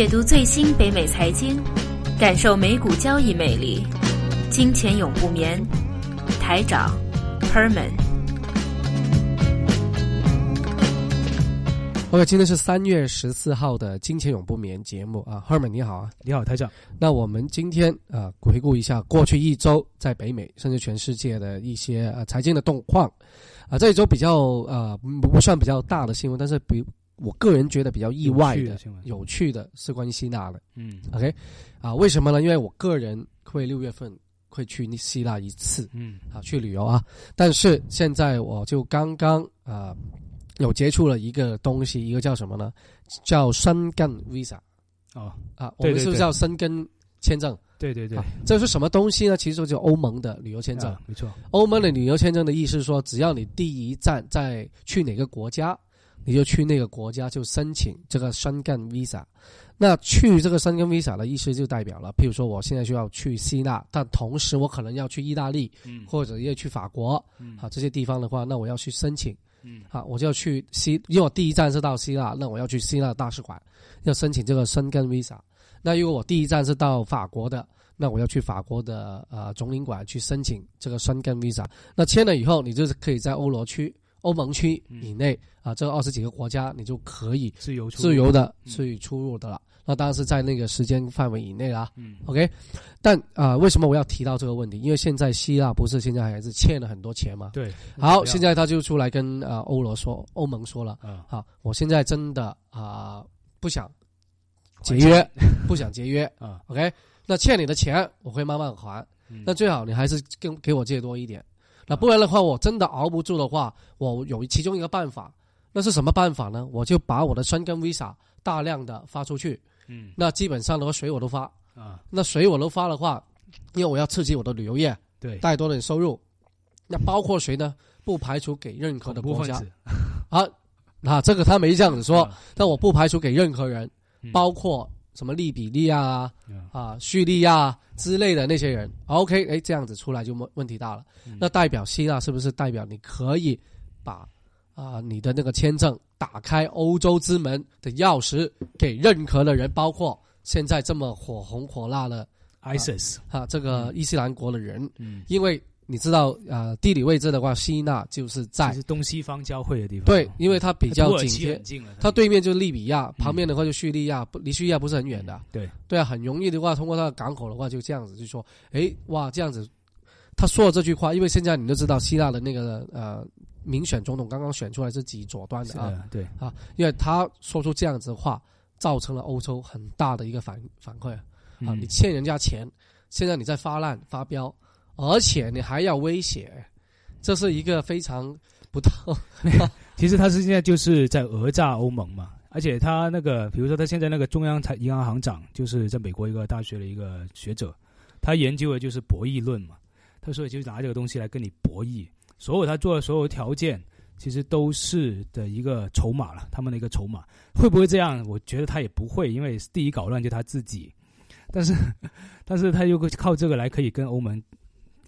解读最新北美财经，感受美股交易魅力。金钱永不眠，台长 Herman。OK，今天是三月十四号的《金钱永不眠》节目啊，Herman 你好啊，你好台长。那我们今天啊，回顾一下过去一周在北美甚至全世界的一些呃财经的动况啊，这一周比较呃不算比较大的新闻，但是比我个人觉得比较意外的、有趣的是关于希腊的。嗯，OK，啊，为什么呢？因为我个人会六月份会去希腊一次，嗯，啊，去旅游啊。但是现在我就刚刚啊。有接触了一个东西，一个叫什么呢？叫申根 Visa。哦啊，我们是不是叫申根签证？对对对，这是什么东西呢？其实就欧盟的旅游签证。没错，欧盟的旅游签证的意思是说，只要你第一站在去哪个国家，你就去那个国家就申请这个申根 Visa。那去这个申根 Visa 的意思就代表了，譬如说我现在就要去希腊，但同时我可能要去意大利，嗯，或者要去法国，嗯，啊这些地方的话，那我要去申请。嗯，啊，我就要去希，因为我第一站是到希腊，那我要去希腊大使馆，要申请这个申根 visa。那如果我第一站是到法国的，那我要去法国的呃总领馆去申请这个申根 visa。那签了以后，你就是可以在欧罗区、欧盟区以内啊，这二十几个国家，你就可以自由自由的去出入的了。那当然是在那个时间范围以内啦。嗯，OK。但啊，为什么我要提到这个问题？因为现在希腊不是现在还是欠了很多钱嘛？对。好，现在他就出来跟呃欧罗说，欧盟说了，啊，好，我现在真的啊不想节约，不想节约啊。OK，那欠你的钱我会慢慢还，嗯那最好你还是跟给我借多一点。那不然的话，我真的熬不住的话，我有其中一个办法，那是什么办法呢？我就把我的申根 Visa 大量的发出去。嗯，那基本上的话，水我都发啊。那水我都发的话，因为我要刺激我的旅游业，对，带多点收入。那包括谁呢？不排除给任何的国家。啊，啊，这个他没这样子说，但我不排除给任何人，包括什么利比利亚啊、啊叙利亚之类的那些人。OK，哎，这样子出来就问问题大了。那代表希腊是不是代表你可以把啊你的那个签证？打开欧洲之门的钥匙给任何的人，包括现在这么火红火辣的 ISIS 啊，这个伊斯兰国的人。嗯，因为你知道，呃，地理位置的话，希腊就是在东西方交汇的地方。对，因为它比较紧贴，它对面就是利比亚，旁边的话就叙利亚，不离叙利亚不是很远的。对，对啊，很容易的话，通过它的港口的话，就这样子就说，哎，哇，这样子，他说了这句话，因为现在你都知道，希腊的那个呃。民选总统刚刚选出来是极左端的啊，对啊，因为他说出这样子的话，造成了欧洲很大的一个反反馈啊。你欠人家钱，现在你在发烂发飙，而且你还要威胁，这是一个非常不道。其实他是现在就是在讹诈欧盟嘛，而且他那个，比如说他现在那个中央财银行行长，就是在美国一个大学的一个学者，他研究的就是博弈论嘛，他说就拿这个东西来跟你博弈。所有他做的所有条件，其实都是的一个筹码了，他们的一个筹码会不会这样？我觉得他也不会，因为第一搞乱就他自己，但是，但是他又靠这个来可以跟欧盟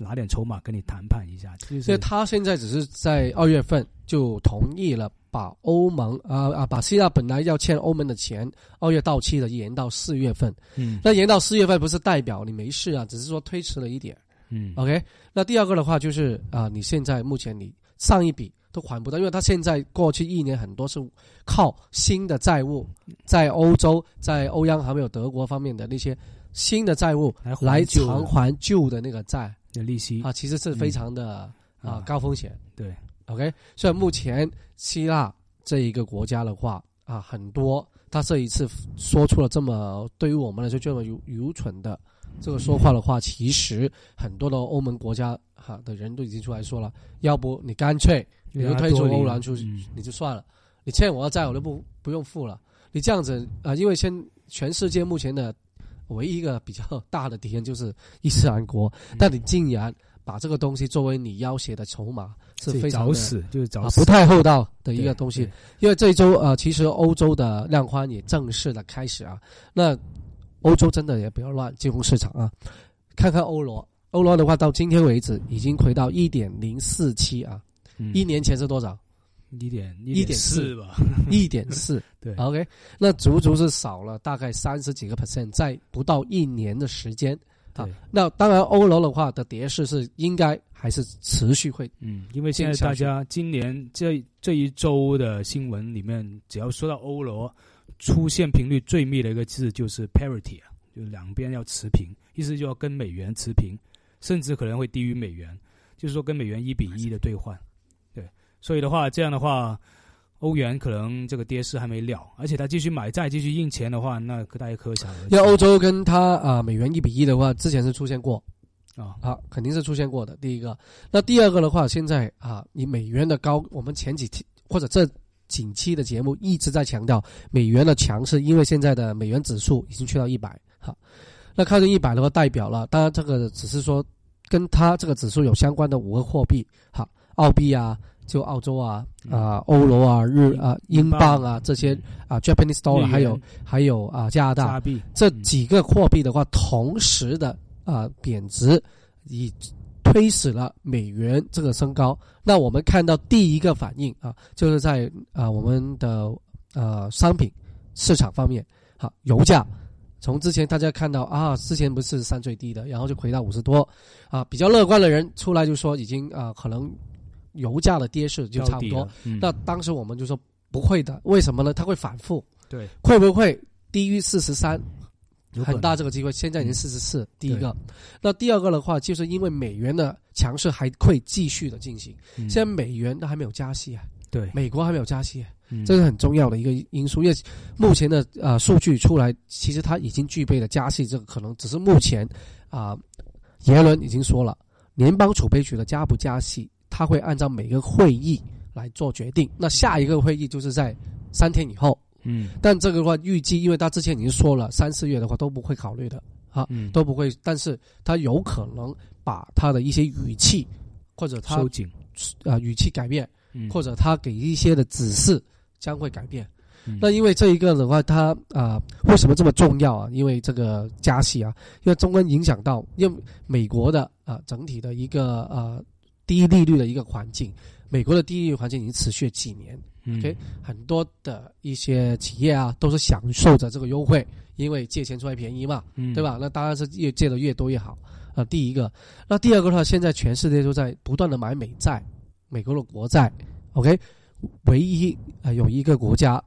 拿点筹码跟你谈判一下。所以他现在只是在二月份就同意了，把欧盟啊啊把希腊本来要欠欧盟的钱二月到期的延到四月份。嗯，那延到四月份不是代表你没事啊，只是说推迟了一点。嗯，OK，那第二个的话就是啊，你现在目前你上一笔都还不到，因为他现在过去一年很多是靠新的债务，在欧洲、在欧央行还没有德国方面的那些新的债务来偿还旧的那个债的利息啊，其实是非常的啊高风险。对，OK，所以目前希腊这一个国家的话啊，很多他这一次说出了这么对于我们来说这么愚愚蠢的。这个说话的话，其实很多的欧盟国家哈的人都已经出来说了，要不你干脆你就退出欧元出去，你就算了，你欠我的债我都不不用付了。你这样子啊，因为现全世界目前的唯一一个比较大的敌人就是伊斯兰国，但你竟然把这个东西作为你要挟的筹码，是非常找死，就是找死，不太厚道的一个东西。因为这一周呃，其实欧洲的量宽也正式的开始啊，那。欧洲真的也不要乱进入市场啊！看看欧罗，欧罗的话到今天为止已经回到一点零四七啊，一年前是多少？一点一点四吧，一点四。对，OK，那足足是少了大概三十几个 percent，在不到一年的时间。啊对，那当然欧罗的话的跌势是应该还是持续会嗯，因为现在大家今年这这一周的新闻里面，只要说到欧罗，出现频率最密的一个字就是 parity 啊，就两边要持平，意思就要跟美元持平，甚至可能会低于美元，就是说跟美元一比一的兑换。对，所以的话，这样的话，欧元可能这个跌势还没了，而且它继续买债、继续印钱的话，那大家可想而知。因为欧洲跟它啊、美元一比一的话，之前是出现过啊，啊，肯定是出现过的。第一个，那第二个的话，现在啊，以美元的高，我们前几期或者这几期的节目一直在强调美元的强势，因为现在的美元指数已经去到一百哈。那靠近一百的话，代表了，当然这个只是说跟它这个指数有相关的五个货币哈，澳币啊。就澳洲啊，啊、欧罗啊，日啊，英镑啊，这些啊，Japanese dollar，还有还有啊，加拿大。加币。这几个货币的话，同时的啊、贬值，以推使了美元这个升高。那我们看到第一个反应啊，就是在啊、我们的呃商品市场方面，好、油价。从之前大家看到啊，之前不是三最低的，然后就回到五十多，啊，比较乐观的人出来就说已经啊，可能油价的跌势就差不多。。嗯、那当时我们就说不会的，为什么呢？它会反复，对，会不会低于四十三？有很大这个机会，现在已经四十四。第一个，那第二个的话，就是因为美元的强势还会继续的进行。嗯现在美元都还没有加息啊，对，美国还没有加息啊，嗯这是很重要的一个因素。因为目前的呃数据出来，其实它已经具备了加息这个可能，只是目前啊、耶伦已经说了，联邦储备局的加不加息，他会按照每个会议来做决定。那下一个会议就是在三天以后。嗯但这个的话，预计因为他之前已经说了，三四月的话都不会考虑的啊，嗯都不会。但是他有可能把他的一些语气，或者他收紧，呃语气改变，嗯或者他给一些的指示将会改变。嗯那因为这一个的话，它啊、为什么这么重要啊？因为这个加息啊，因为中间影响到，因为美国的啊、整体的一个呃低利率的一个环境，美国的低利率环境已经持续了几年。嗯。OK 很多的一些企业啊，都是享受着这个优惠，因为借钱出来便宜嘛，嗯。对吧？那当然是越借的越多越好。啊、第一个，那第二个的话，现在全世界都在不断的买美债，美国的国债，OK，唯一啊、呃有一个国家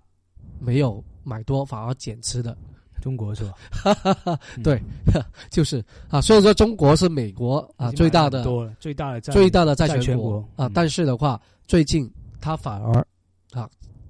没有买多，反而减持的，中国是吧？嗯对，就是啊，所以说中国是美国啊最大的多，最大的债最大的债债权权国啊嗯，但是的话，最近它反而啊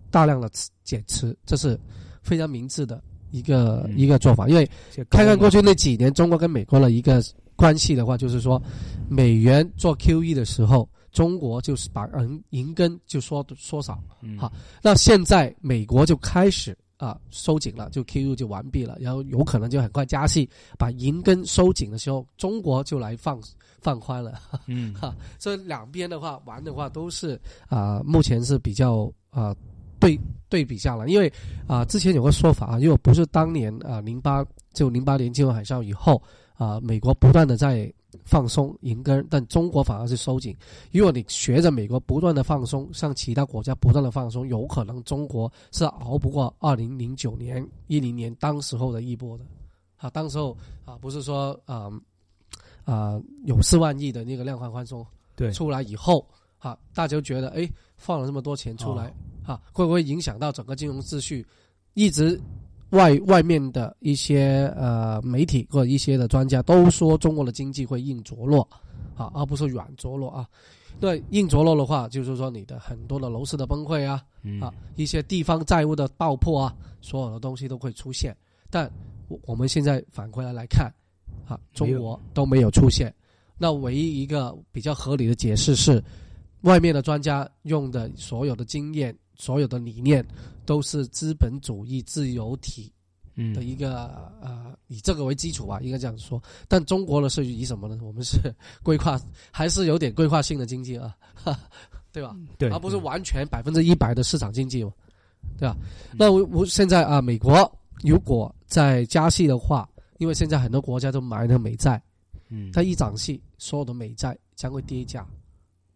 大量的减持，这是非常明智的一个、嗯一个做法。因为看看过去那几年中国跟美国的一个关系的话，就是说美元做 QE 的时候，中国就是把银银根就缩缩少，嗯好那现在美国就开始。啊，收紧了，就 QE 就完毕了，然后有可能就很快加息，把银根收紧的时候，中国就来放放宽了。嗯哈，所以两边的话玩的话都是啊、目前是比较啊、对对比下来，因为啊、之前有个说法啊，因为不是当年啊零八就零八年金融海啸以后啊、美国不断的在放松银根，但中国反而是收紧。如果你学着美国不断的放松，向其他国家不断的放松，有可能中国是熬不过二零零九年、一零年当时候的一波的。啊，当时候啊，不是说啊啊有四万亿的那个量化宽松对出来以后，啊，大家就觉得哎放了这么多钱出来，哦啊，会不会影响到整个金融秩序？一直外外面的一些呃媒体或者一些的专家都说中国的经济会硬着落，啊，而不是软着落啊。对硬着落的话，就是说你的很多的楼市的崩溃啊，嗯啊，一些地方债务的爆破啊，所有的东西都会出现。但我我们现在反过来来看，啊，中国都没有出现。那唯一一个比较合理的解释是，外面的专家用的所有的经验、所有的理念，都是资本主义自由体嗯的一个、呃，以这个为基础吧，应该这样说。但中国的是以什么呢？我们是规划，还是有点规划性的经济啊，对吧？对，而不是完全百分之一百的市场经济嘛，对吧？嗯那我我现在啊，美国如果在加息的话，因为现在很多国家都买那美债，嗯它一涨息，所有的美债将会跌价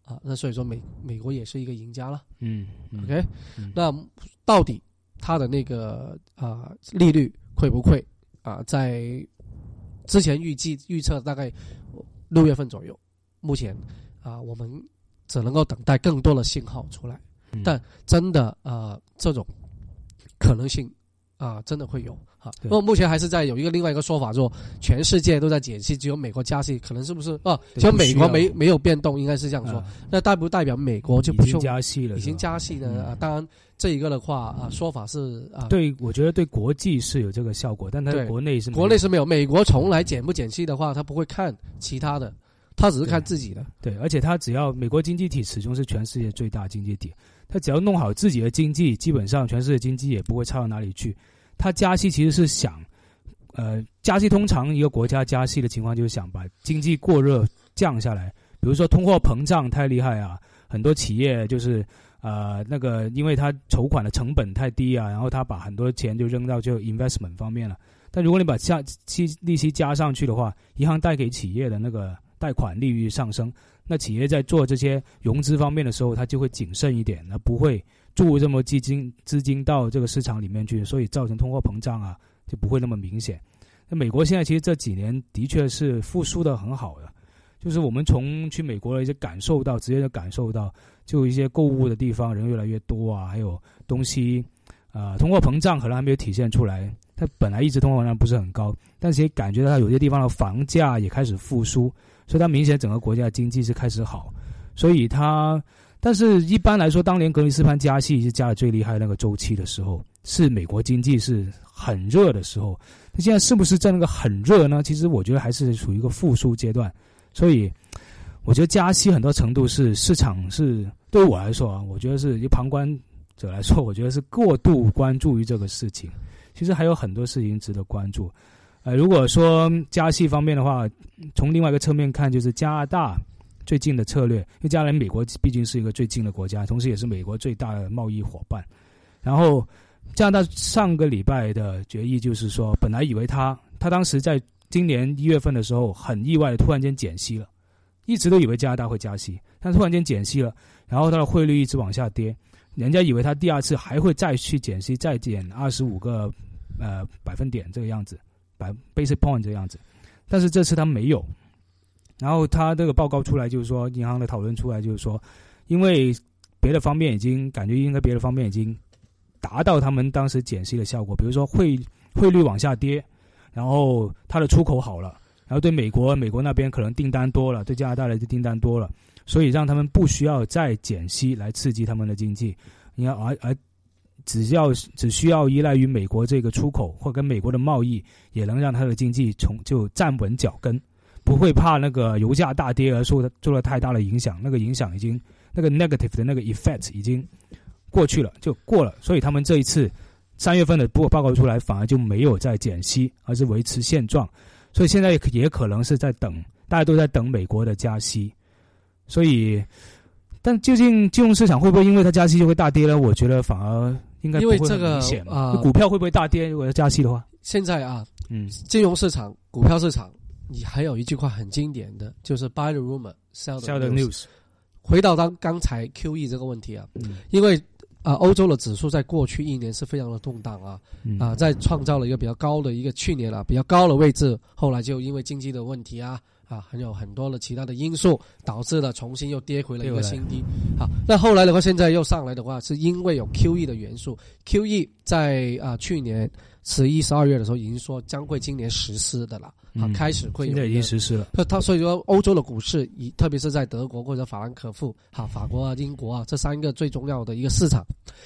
啊，那所以说美美国也是一个赢家了。嗯嗯 OK，、嗯那到底它的那个啊、利率会不会啊、在之前预计预测大概六月份左右，目前啊、我们只能够等待更多的信号出来。嗯但真的呃这种可能性啊、真的会有啊。对不过目前还是在有一个另外一个说法，说全世界都在减息，只有美国加息，可能是不是啊？对只有美国没没有变动，应该是这样说。啊那代不代表美国就不用加息了，已经加息呢？嗯啊，当然这一个的话啊，说法是啊，，对，我觉得对国际是有这个效果，但它对国内是没有国内是没有，美国从来减不减息的话，他不会看其他的，他只是看自己的。对，而且它只要美国经济体始终是全世界最大经济体，他只要弄好自己的经济，基本上全世界经济也不会差到哪里去。他加息其实是想，呃，加息通常一个国家加息的情况就是想把经济过热降下来，比如说通货膨胀太厉害啊，很多企业就是呃那个因为它筹款的成本太低啊，然后他把很多钱就扔到就 investment 方面了。但如果你把加息利息加上去的话，银行贷给企业的那个贷款利率上升，那企业在做这些融资方面的时候，它就会谨慎一点，那不会注入这么基金资金到这个市场里面去，所以造成通货膨胀啊就不会那么明显。那美国现在其实这几年的确是复苏的很好的，就是我们从去美国的一些感受到，直接的感受到，就一些购物的地方人越来越多啊，还有东西，呃，通货膨胀可能还没有体现出来，它本来一直通货膨胀不是很高，但是也感觉到它有些地方的房价也开始复苏，所以它明显整个国家经济是开始好，所以它，但是一般来说，当年格林斯潘加息是加的最厉害那个周期的时候，是美国经济是很热的时候。那现在是不是在那个很热呢？其实我觉得还是处于一个复苏阶段，所以我觉得加息很多程度是市场是对于我来说啊，我觉得是一旁观者来说，我觉得是过度关注于这个事情。其实还有很多事情值得关注。呃，如果说加息方面的话，从另外一个侧面看，就是加拿大最近的策略，因为加拿大美国毕竟是一个最近的国家，同时也是美国最大的贸易伙伴。然后加拿大上个礼拜的决议就是说，本来以为他他当时在今年一月份的时候很意外的突然间减息了，一直都以为加拿大会加息，但突然间减息了，然后它的汇率一直往下跌，人家以为他第二次还会再去减息，再减二十五个呃百分点这个样子，百 basic point 这样子，但是这次他没有。然后他这个报告出来就是说，银行的讨论出来就是说，因为别的方面已经感觉应该别的方面已经达到他们当时减息的效果，比如说汇汇率往下跌，然后它的出口好了，然后对美国美国那边可能订单多了，对加拿大来的订单多了，所以让他们不需要再减息来刺激他们的经济，你看而而只要只需要依赖于美国这个出口或跟美国的贸易，也能让它的经济从就站稳脚跟，不会怕那个油价大跌而受受了太大的影响，那个影响已经那个 negative 的那个 effect 已经过去了，就过了，所以他们这一次三月份的报报告出来，反而就没有再减息，而是维持现状，所以现在也可能是在等，大家都在等美国的加息，所以。但究竟金融市场会不会因为它加息就会大跌呢？我觉得反而应该因不会很为这个明显呃股票会不会大跌？如果要加息的话，现在啊，嗯金融市场、股票市场，你还有一句话很经典的，就是 “buy the rumor, sell the news”。回到当刚才 QE 这个问题啊，嗯因为啊、欧洲的指数在过去一年是非常的动荡啊，嗯啊、在创造了一个比较高的一个去年啊比较高的位置，后来就因为经济的问题啊啊，还有很多的其他的因素，导致了重新又跌回了一个新低。好，那后来的话，现在又上来的话，是因为有 QE 的元素。QE 在啊、去年十一、十二月的时候已经说将会今年实施的了，啊，嗯开始会有现在已经实施了，那它所以说，欧洲的股市，以特别是在德国或者法兰克福、哈法国啊、英国啊这三个最重要的一个市场，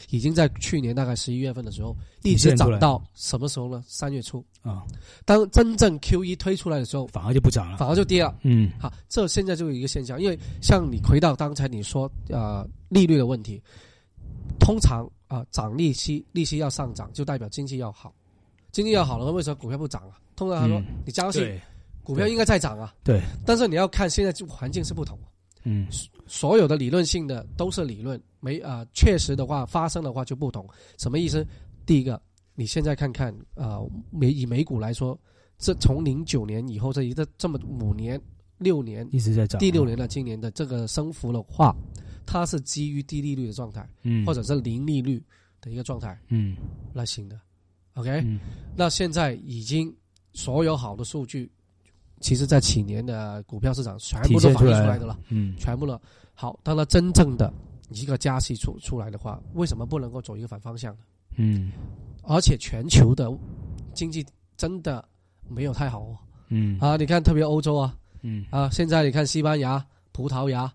已经在去年大概十一月份的时候一直涨到什么时候呢？三月初，啊，当真正 QE 推出来的时候，反而就不涨了。反而就跌了。嗯好，这现在就有一个现象，因为像你回到刚才你说呃利率的问题，通常啊、涨利息，利息要上涨，就代表经济要好，经济要好了，为什么股票不涨啊？通常他说、嗯你相信，股票应该在涨啊。对，但是你要看现在就环境是不同，嗯所有的理论性的都是理论，没啊、确实的话发生的话就不同。什么意思？第一个，你现在看看啊、美以美股来说，这从零九年以后这一个这么五年六年一直在涨，第六年的今年的这个升幅的话，它是基于低利率的状态，嗯，或者是零利率的一个状态嗯来行的。OK，、嗯。那现在已经所有好的数据，其实在几年的股票市场全部都反映出来的了，嗯。全部了。好，当它真正的一个加息出出来的话，为什么不能够走一个反方向呢？嗯。而且全球的经济真的没有太好哦。嗯。啊，你看特别欧洲啊，嗯。啊，现在你看西班牙、葡萄牙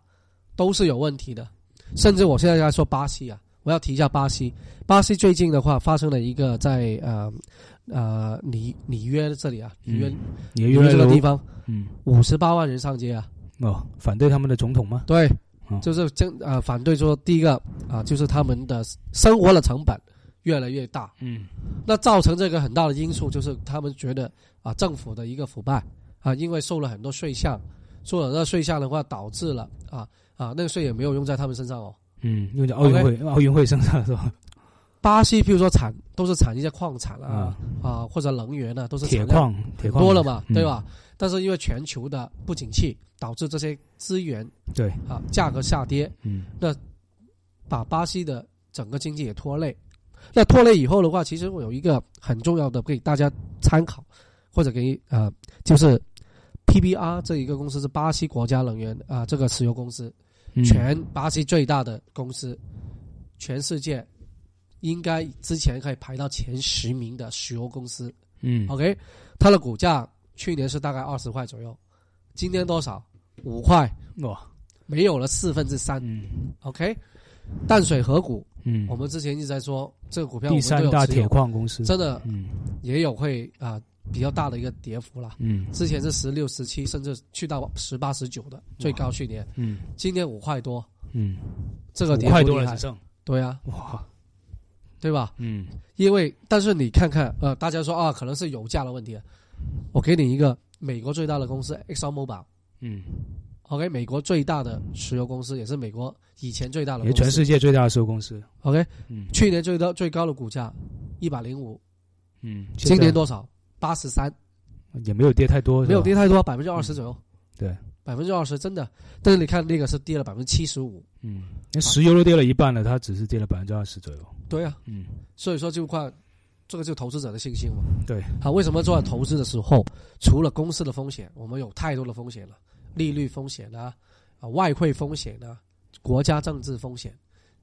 都是有问题的，甚至我现在在说巴西啊，我要提一下巴西。巴西最近的话发生了一个在呃呃里里约这里啊，里约、也里约这个地方嗯。五十八万人上街啊，哦，反对他们的总统吗？对哦，就是争呃反对说第一个啊，就是他们的生活的成本越来越大，嗯。那造成这个很大的因素就是他们觉得啊政府的一个腐败啊，因为收了很多税项，收了很多税项的话，导致了啊啊那个税也没有用在他们身上哦。嗯，用在奥运会奥运会身上是吧？巴西譬如说产都是产一些矿产啊啊，啊或者能源啊，都是铁矿铁矿多了嘛，嗯对吧？但是因为全球的不景气，导致这些资源对，啊价格下跌，嗯那把巴西的整个经济也拖累。那拖累以后的话，其实我有一个很重要的给大家参考，或者给呃，就是 PBR 这一个公司是巴西国家能源啊、这个石油公司，嗯全巴西最大的公司，全世界应该之前可以排到前十名的石油公司。嗯。OK，它的股价去年是大概二十块左右，今天多少？五块，哇。没有了四分之三。嗯。OK，淡水河谷，嗯，我们之前一直在说这个股票，第三大铁矿矿公司。真的嗯。也有会啊、比较大的一个跌幅了。嗯。之前是十六、十七，甚至去到十八、十九的最高去年，嗯。今年五块多，嗯，这个五块多了只剩对啊，哇。对吧？嗯。因为但是你看看，呃，大家说啊，可能是油价的问题。我给你一个美国最大的公司 Exxon Mobil。嗯，OK，美国最大的石油公司，也是美国以前最大的公司。也全世界最大的石油公司。OK，嗯。去年最高最高的股价一百零五，嗯，今年多少？八十三，也没有跌太多，没有跌太多，百分之二十左右。对，百分之二十真的。但是你看那个是跌了百分之七十五。嗯，那石油都跌了一半了，它只是跌了百分之二十左右。对啊，嗯，所以说就看这个就投资者的信心嘛。对，好，为什么做投资的时候，除了公司的风险，我们有太多的风险了，利率风险啊，啊外汇风险啊，国家政治风险。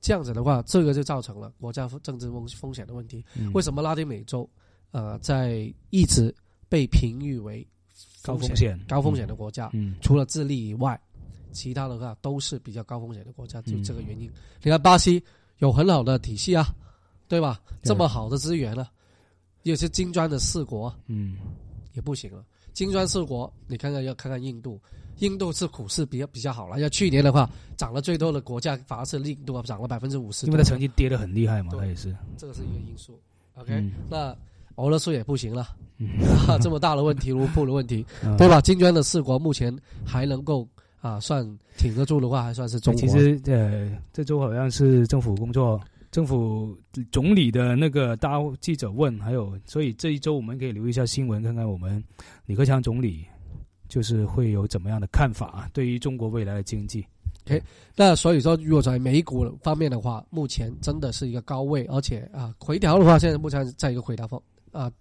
这样子的话，这个就造成了国家政治风风险的问题。嗯为什么拉丁美洲，呃，在一直被评誉为高风险高风险的国家？嗯除了智利以外，其他的话都是比较高风险的国家，就嗯这个原因。你看巴西有很好的体系啊，对吧？这么好的资源呢、也是金砖的四国嗯也不行了。金砖四国，你看看要看看印度，印度是股市比较比较好了。要去年的话，涨了最多的国家反而是印度啊，涨了百分之五十。因为它曾经跌得很厉害嘛，对它也是。这个是一个因素。OK，、嗯那俄罗斯也不行了，嗯啊，这么大的问题，卢布的问题，嗯对吧？金砖的四国目前还能够啊，算挺得住的话，还算是中国。其实呃，这周好像是政府工作，政府总理的那个大记者问，还有，所以这一周我们可以留意一下新闻，看看我们李克强总理就是会有怎么样的看法，对于中国未来的经济。那所以说，如果在美股方面的话，目前真的是一个高位，而且啊，回调的话，现在目前在一个回调方啊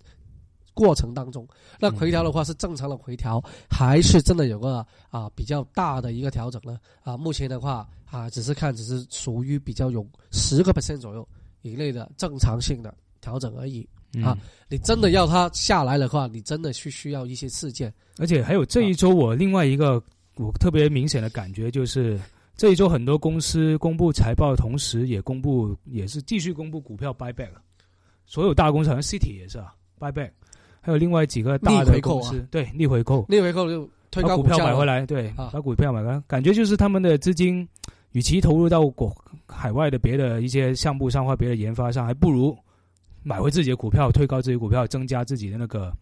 过程当中。那回调的话是正常的回调，还是真的有个啊比较大的一个调整呢？啊，目前的话啊，只是看只是属于比较有十个 percent 左右以内的正常性的调整而已。啊你真的要它下来的话，你真的是需要一些事件。而且还有这一周，我另外一个我特别明显的感觉就是，这一周很多公司公布财报的同时，也公布也是继续公布股票 buyback，所有大公司好像 City 也是啊 buyback，还有另外几个大的公司，对逆回购，逆回购就推高价了。票买回来，对，啊。把股票买回来，感觉就是他们的资金，与其投入到国海外的别的一些项目上或别的研发上，还不如买回自己的股票，推高自己股票，增加自己的那个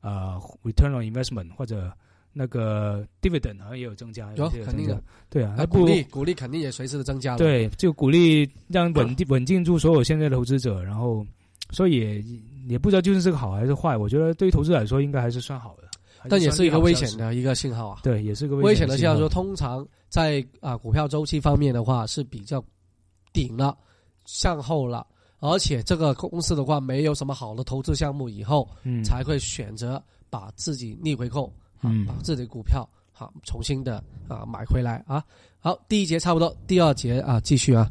呃 return on investment 或者那个 dividend 好像也有增加，有肯定的，对啊，鼓励鼓励肯定也随时的增加了。对，就鼓励让稳定稳定住所有现在的投资者，然后所以也也不知道究竟是个好还是坏，我觉得对于投资者来说应该还是算好的。但也是一个危险的。一个信号啊。对，也是个危险的信号说，通常在啊股票周期方面的话是比较顶了，向后了，而且这个公司的话没有什么好的投资项目以后，嗯才会选择把自己逆回购，啊嗯把自己的股票好重新的啊买回来啊。好，第一节差不多，第二节啊继续啊。